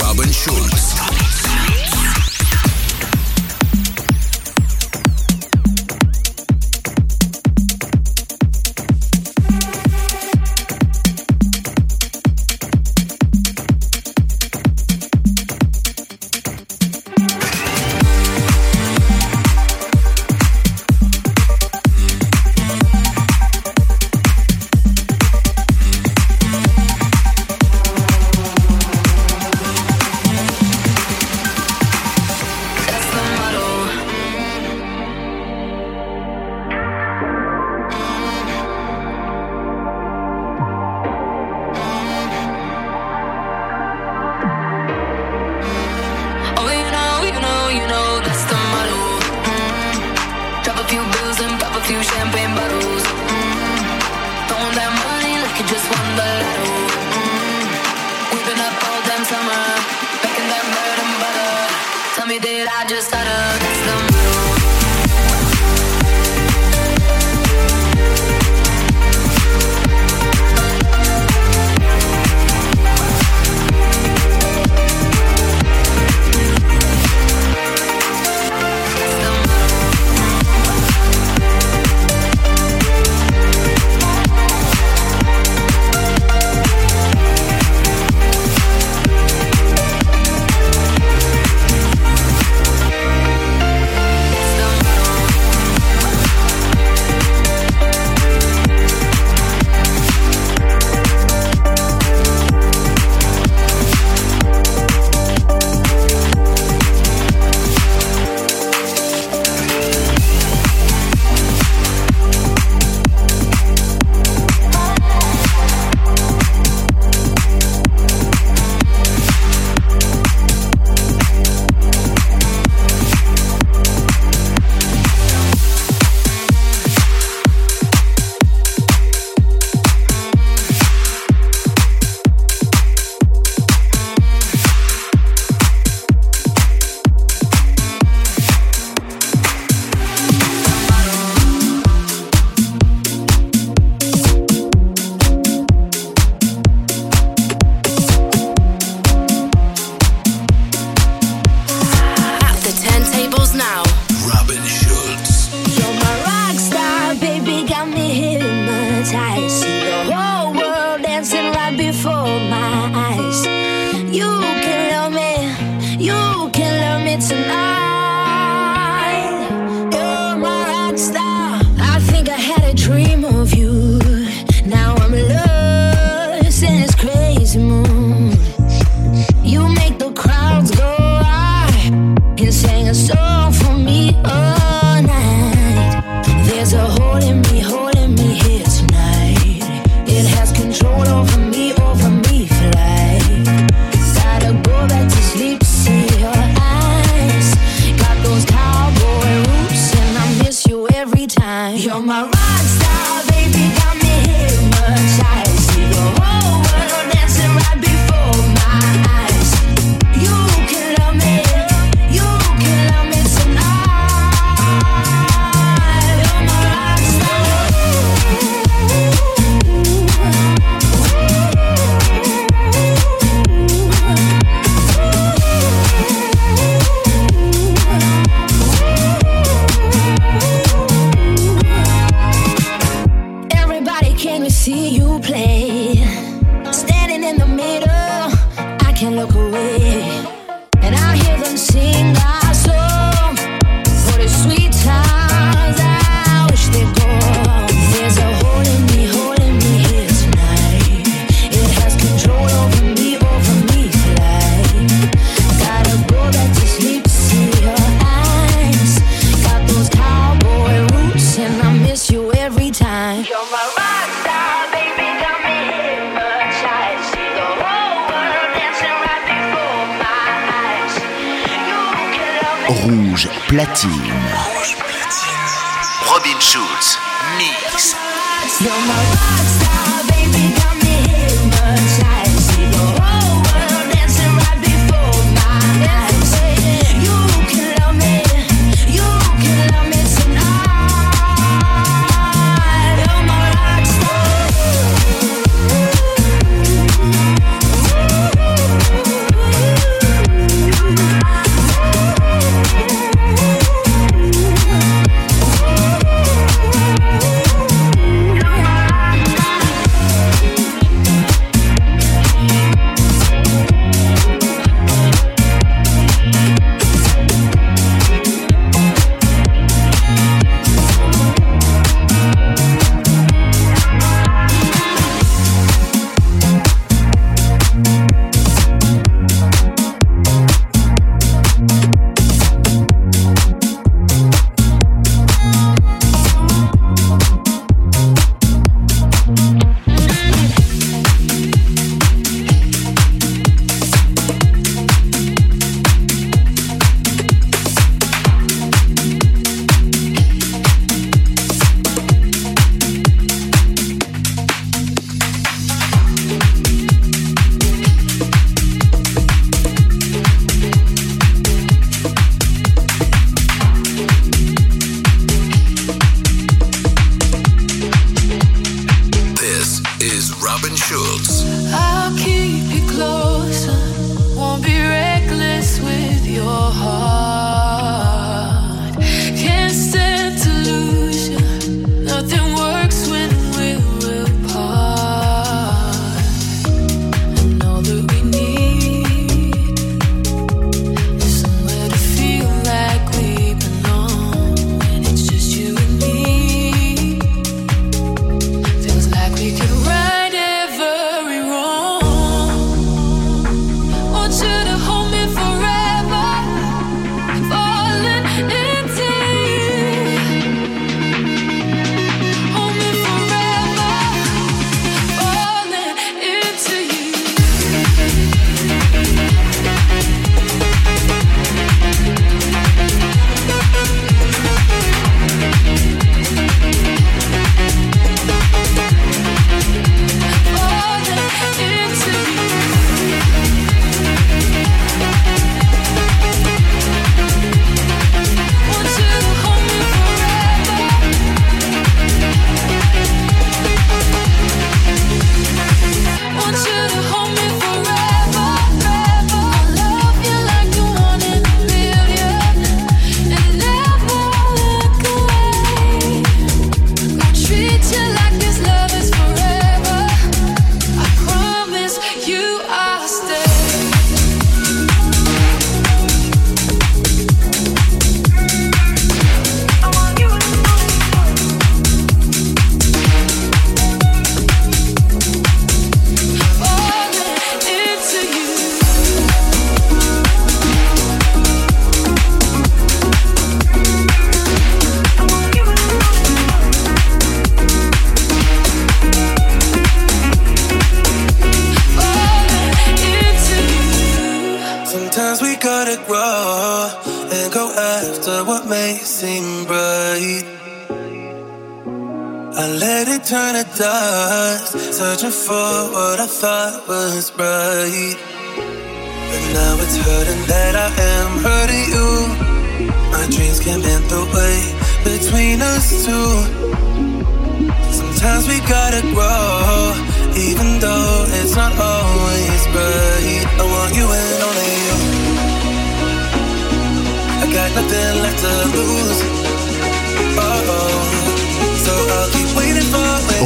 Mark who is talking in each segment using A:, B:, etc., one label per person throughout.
A: Robin Schulz.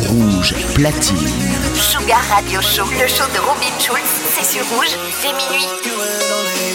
B: Rouge, platine.
C: Sugar Radio Show, le show de Robin Schulz, c'est sur rouge, c'est minuit.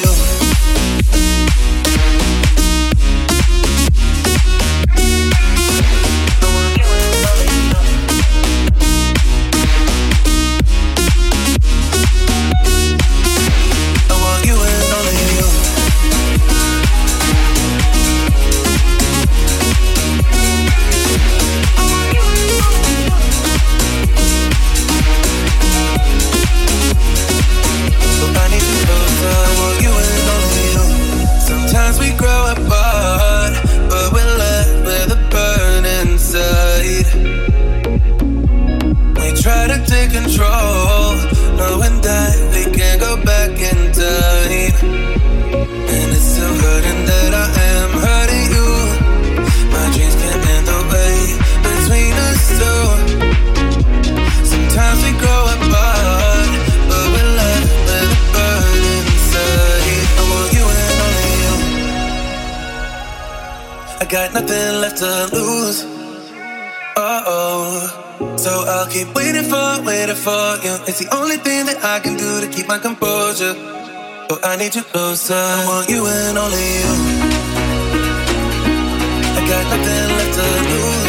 D: control. Knowing that we can't go back in time. And it's so hurting that I am hurting you. My dreams can't in the way between us two. Sometimes we grow apart, but we're left with a burden inside. I want you and only you. I got nothing left to lose. I'll keep waiting for, waiting for you. It's the only thing that I can do to keep my composure. But I need you closer. I want you and only you. I got nothing left to lose.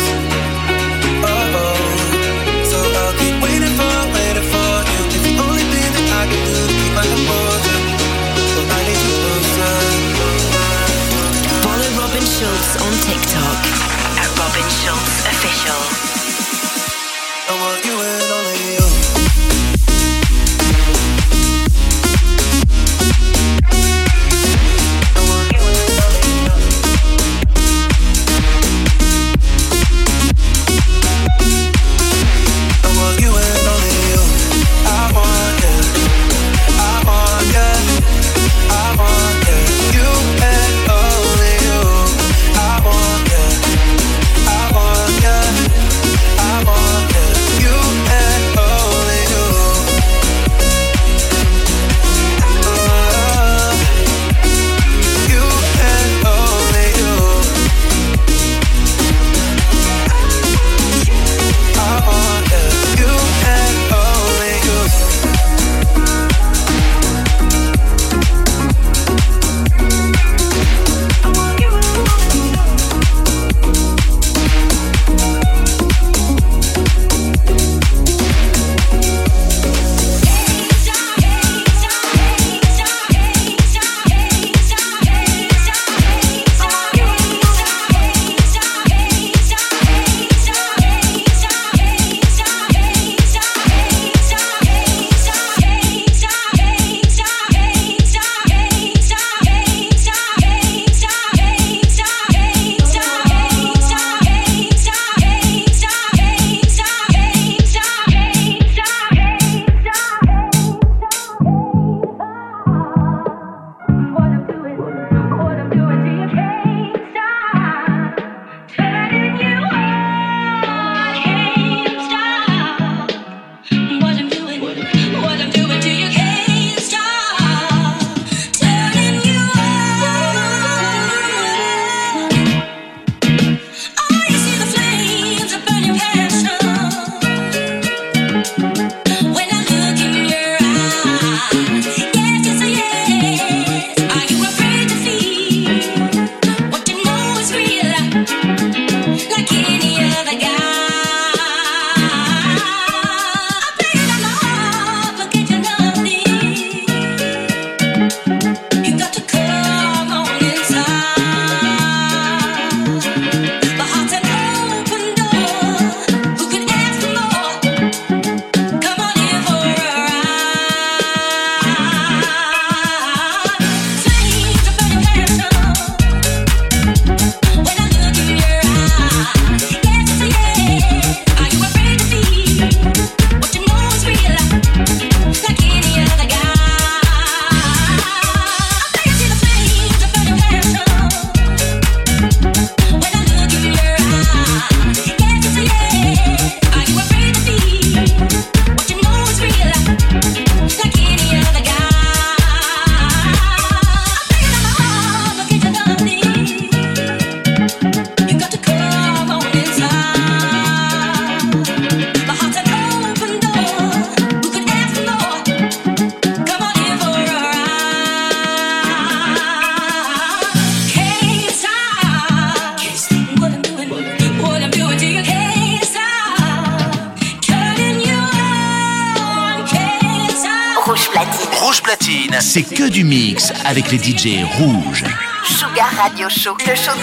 A: avec les DJ rouges.
E: Sugar Radio Show, le show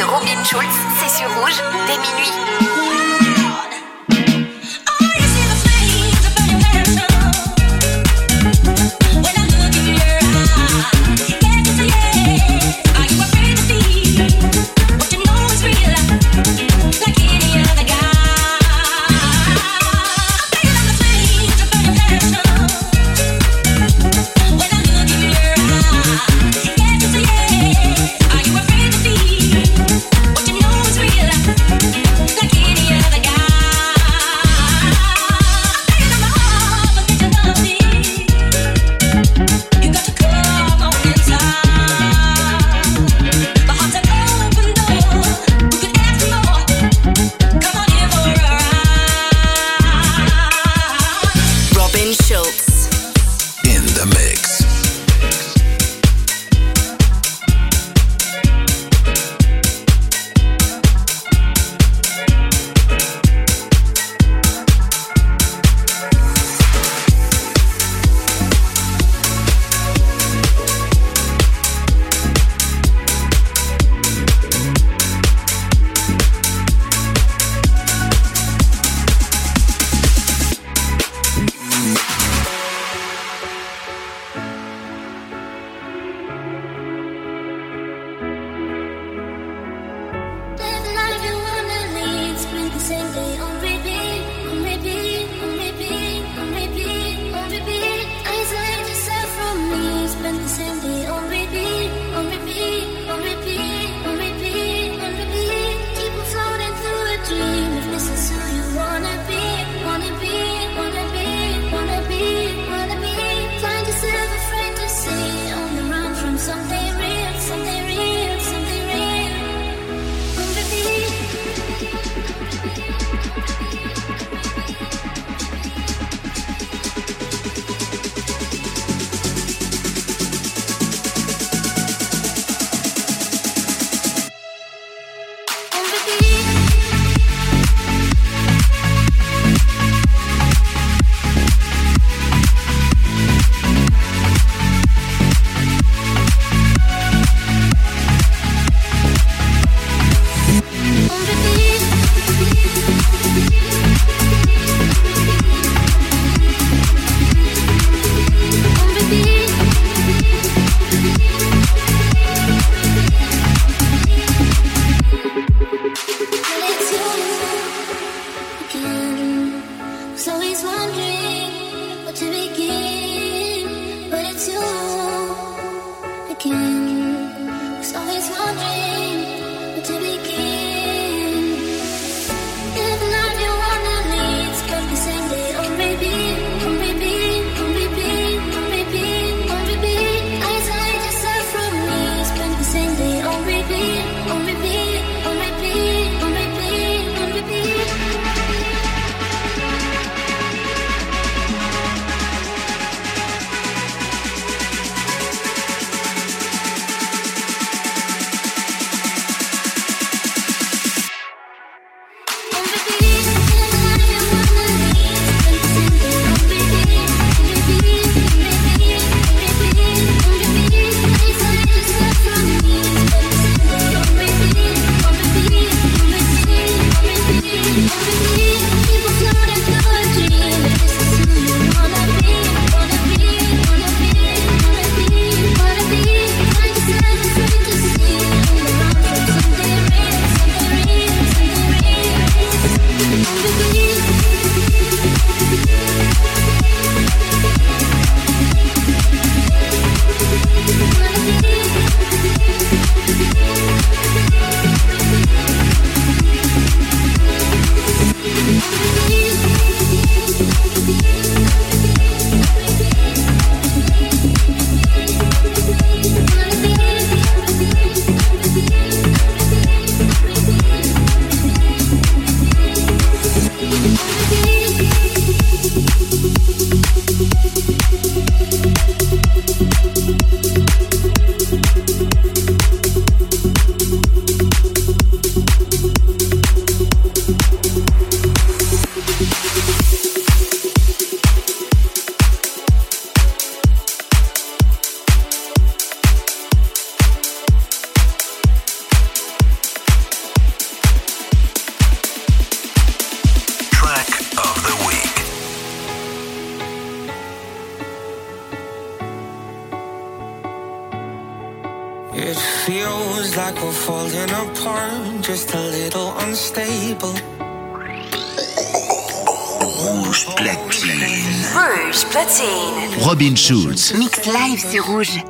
E: Schulz. Mix Live, c'est rouge.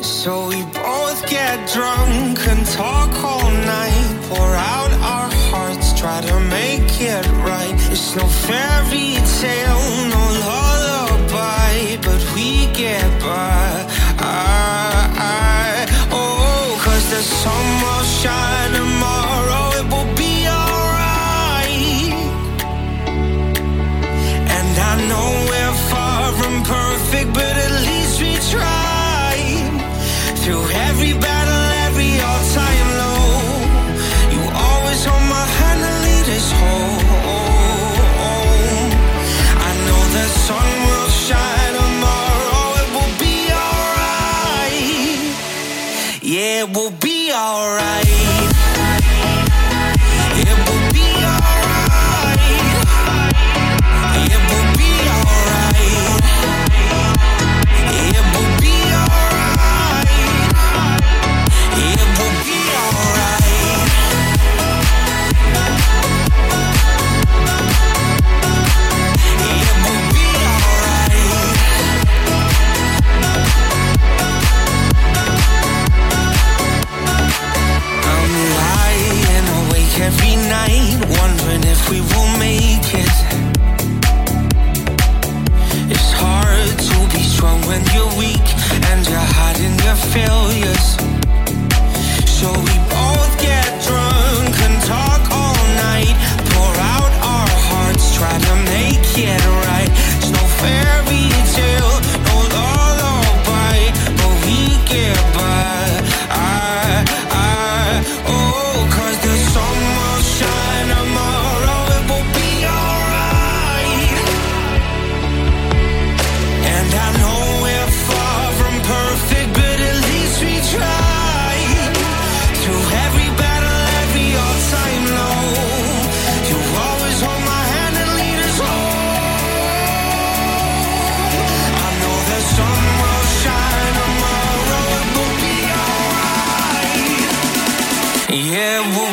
F: So we both get drunk and talk all night. Pour out our hearts, try to make it right. It's no fairy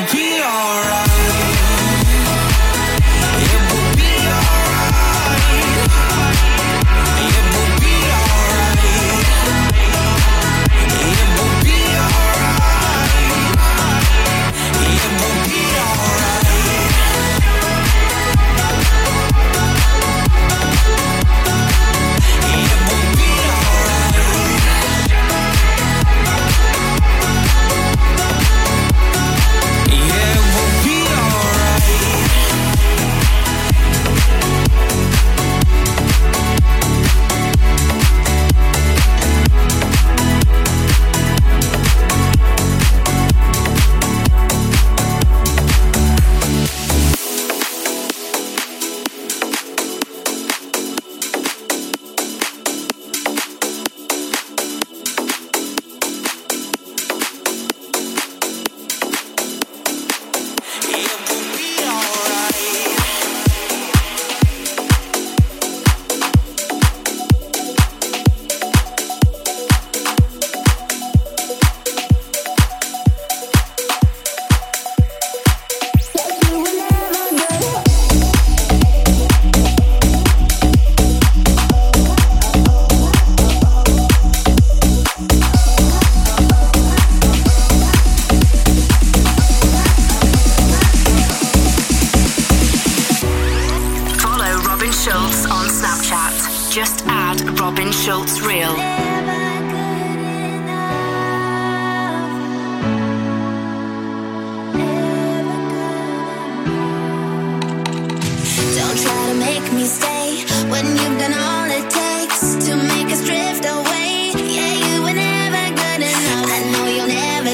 G: gon'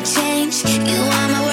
G: change. You are my worst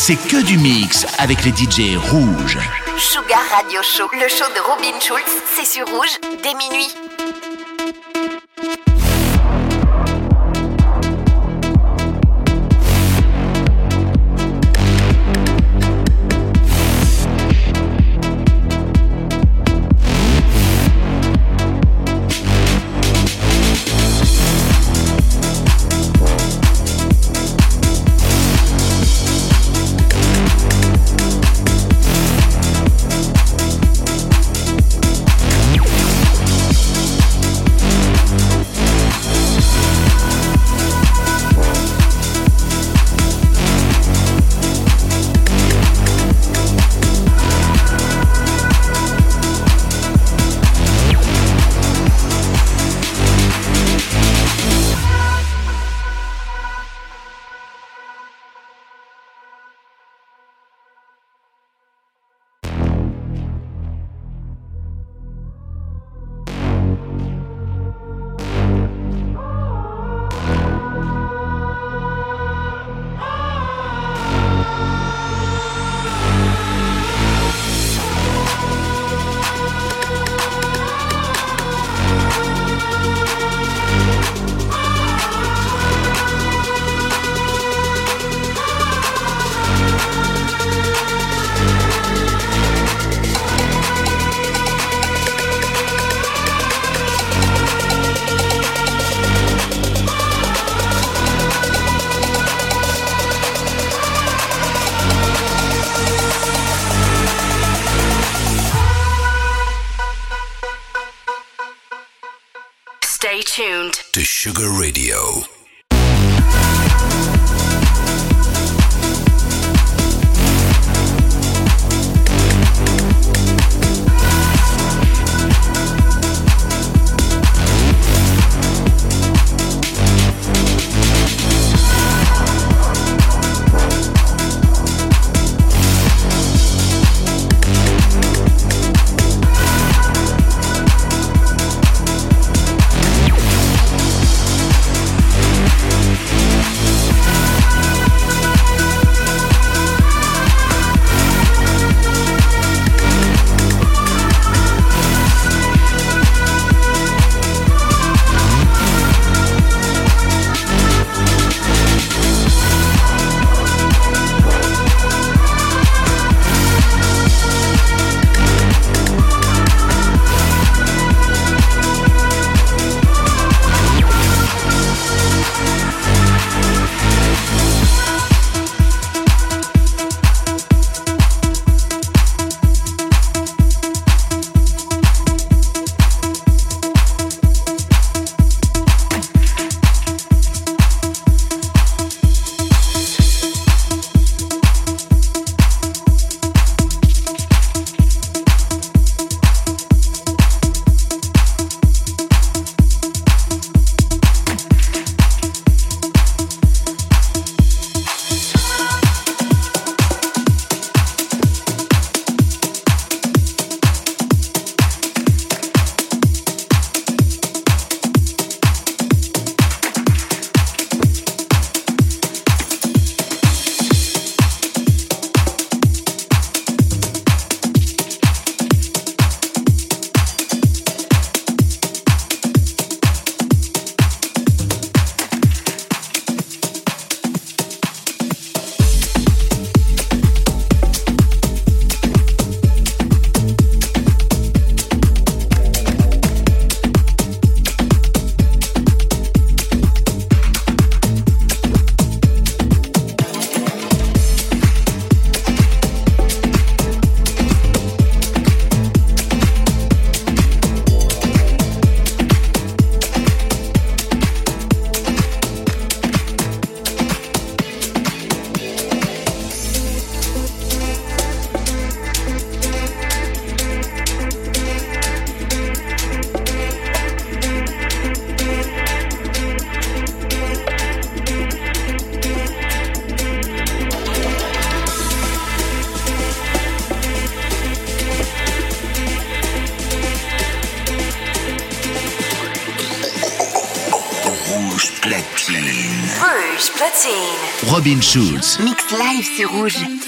B: C'est que du mix avec les DJ rouges.
H: Sugar Radio Show, le show de Robin Schulz, c'est sur rouge dès minuit.
B: Schulz.
E: Mix live sur Rouge.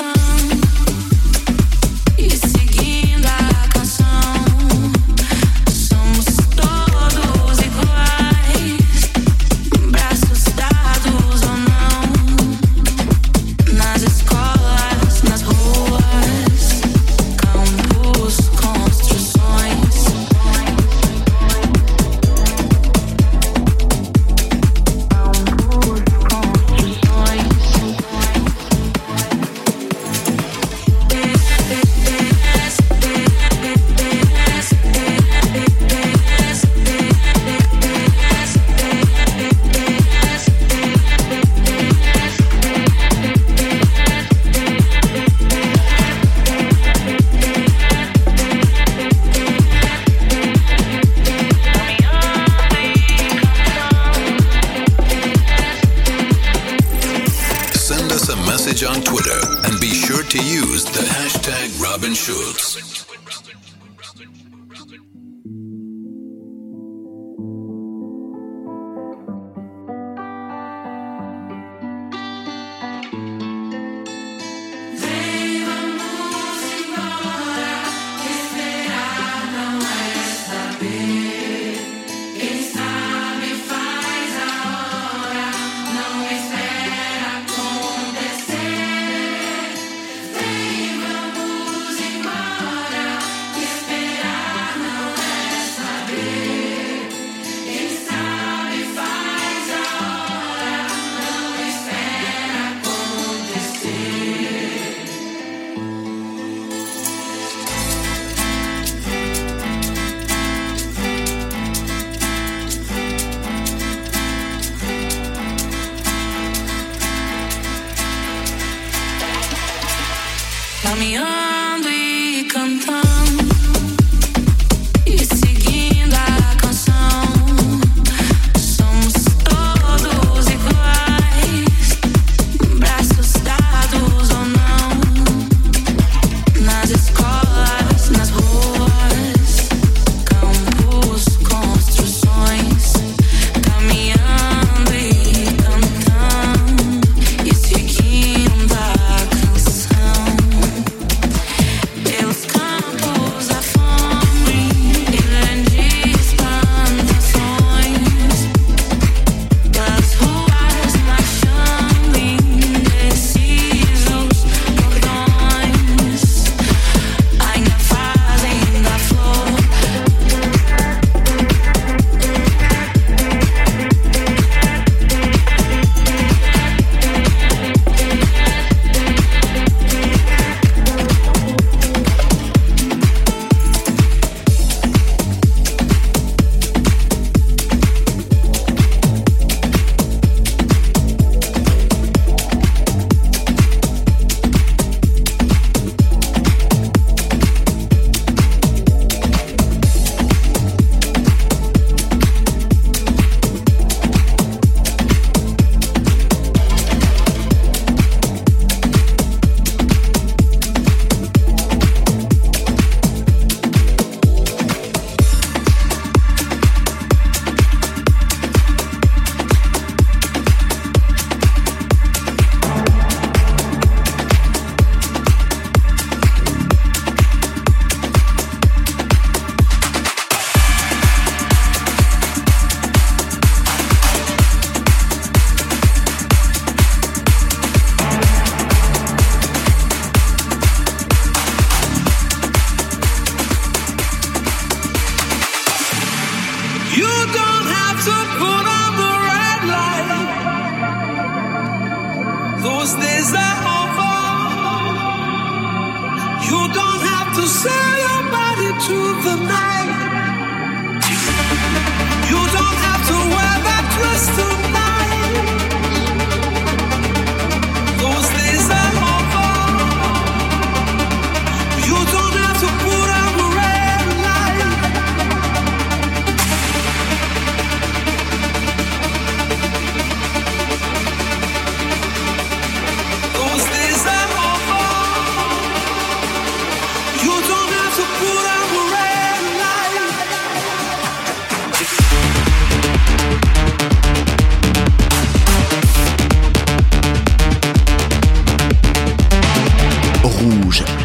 I: message
J: on Twitter
K: and be sure to use the hashtag
I: Robin
J: Schultz.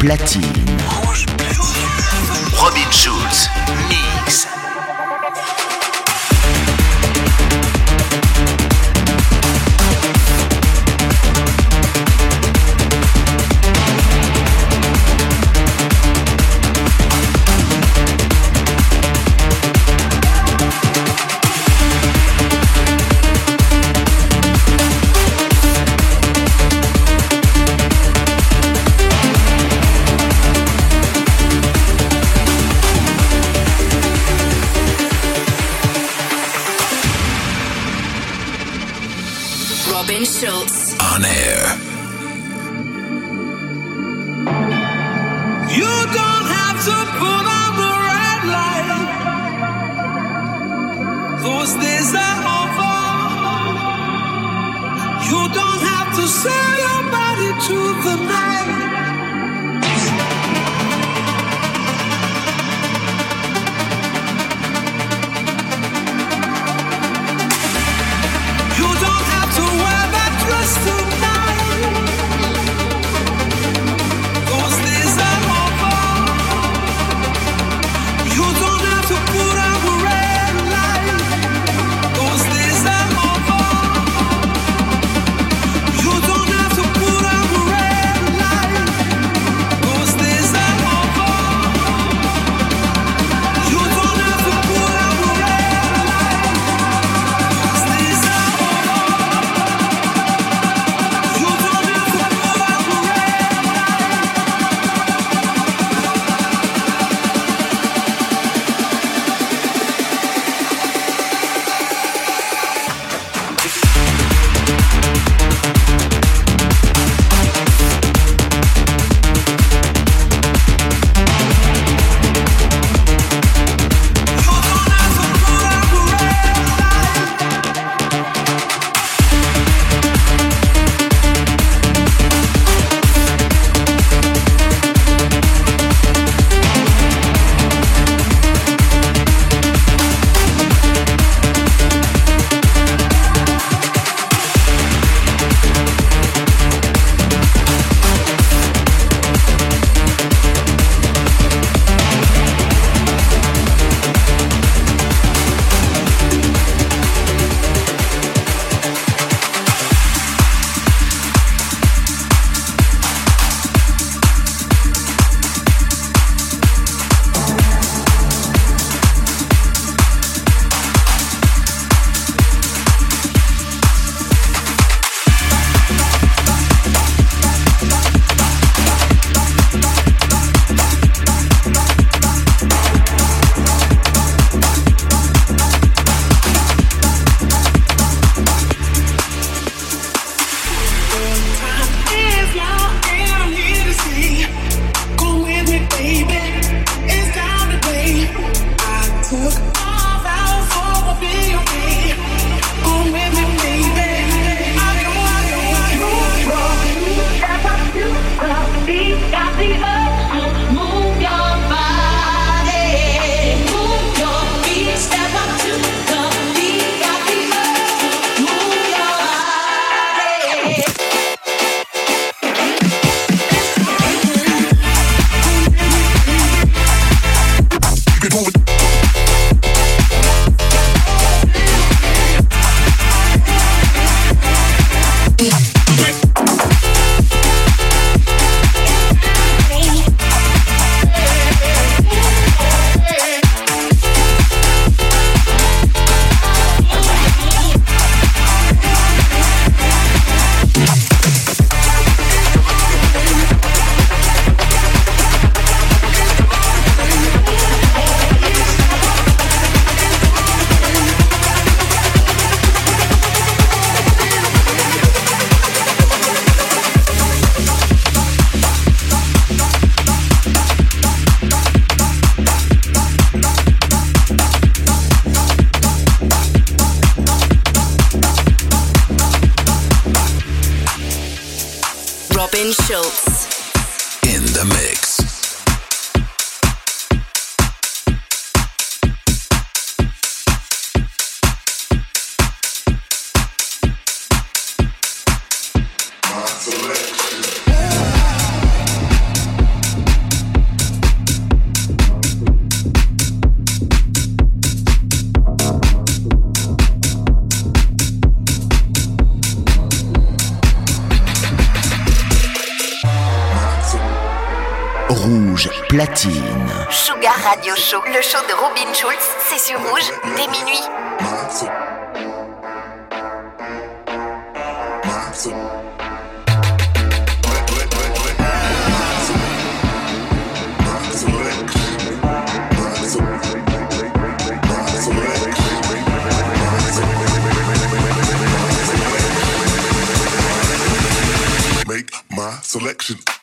L: Platine.
H: Sugar Radio Show, le show de Robin Schulz, c'est sur rouge dès minuit.
G: Make my selection.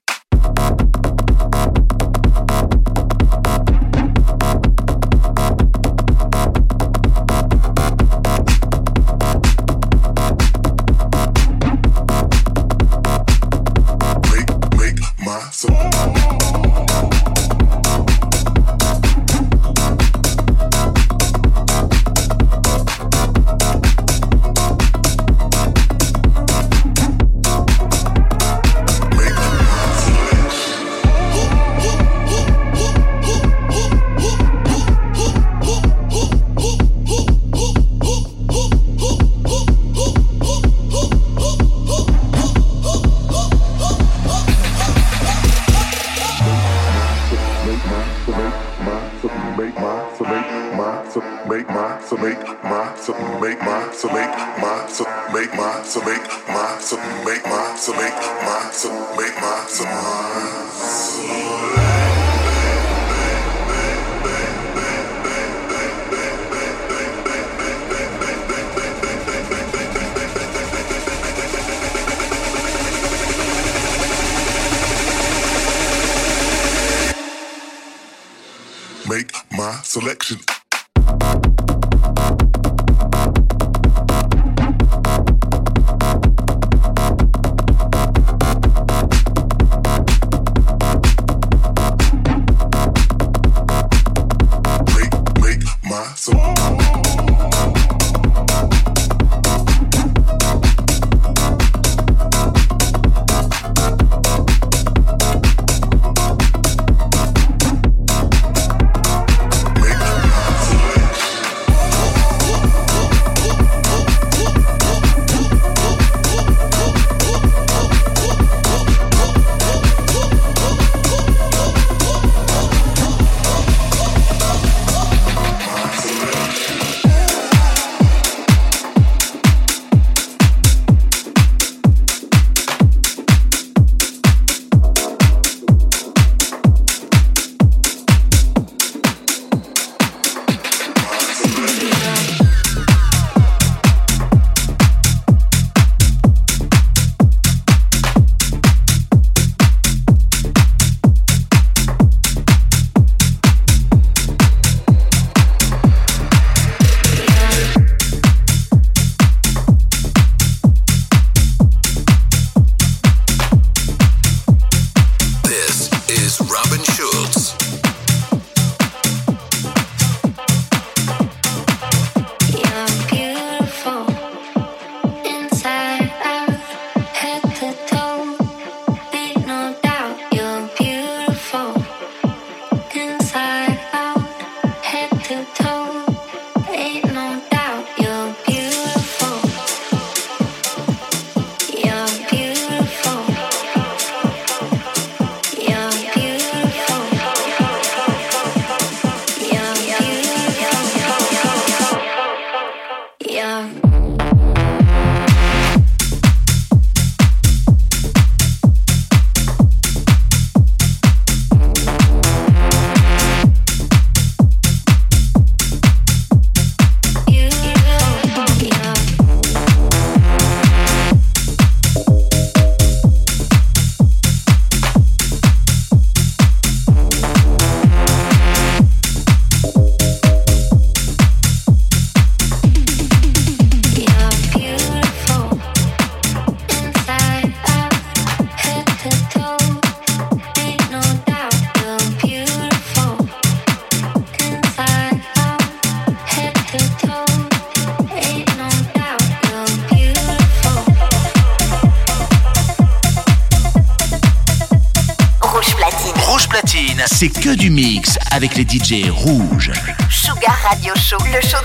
B: yeah.
L: les DJ rouges.
H: Sugar Radio Show, le show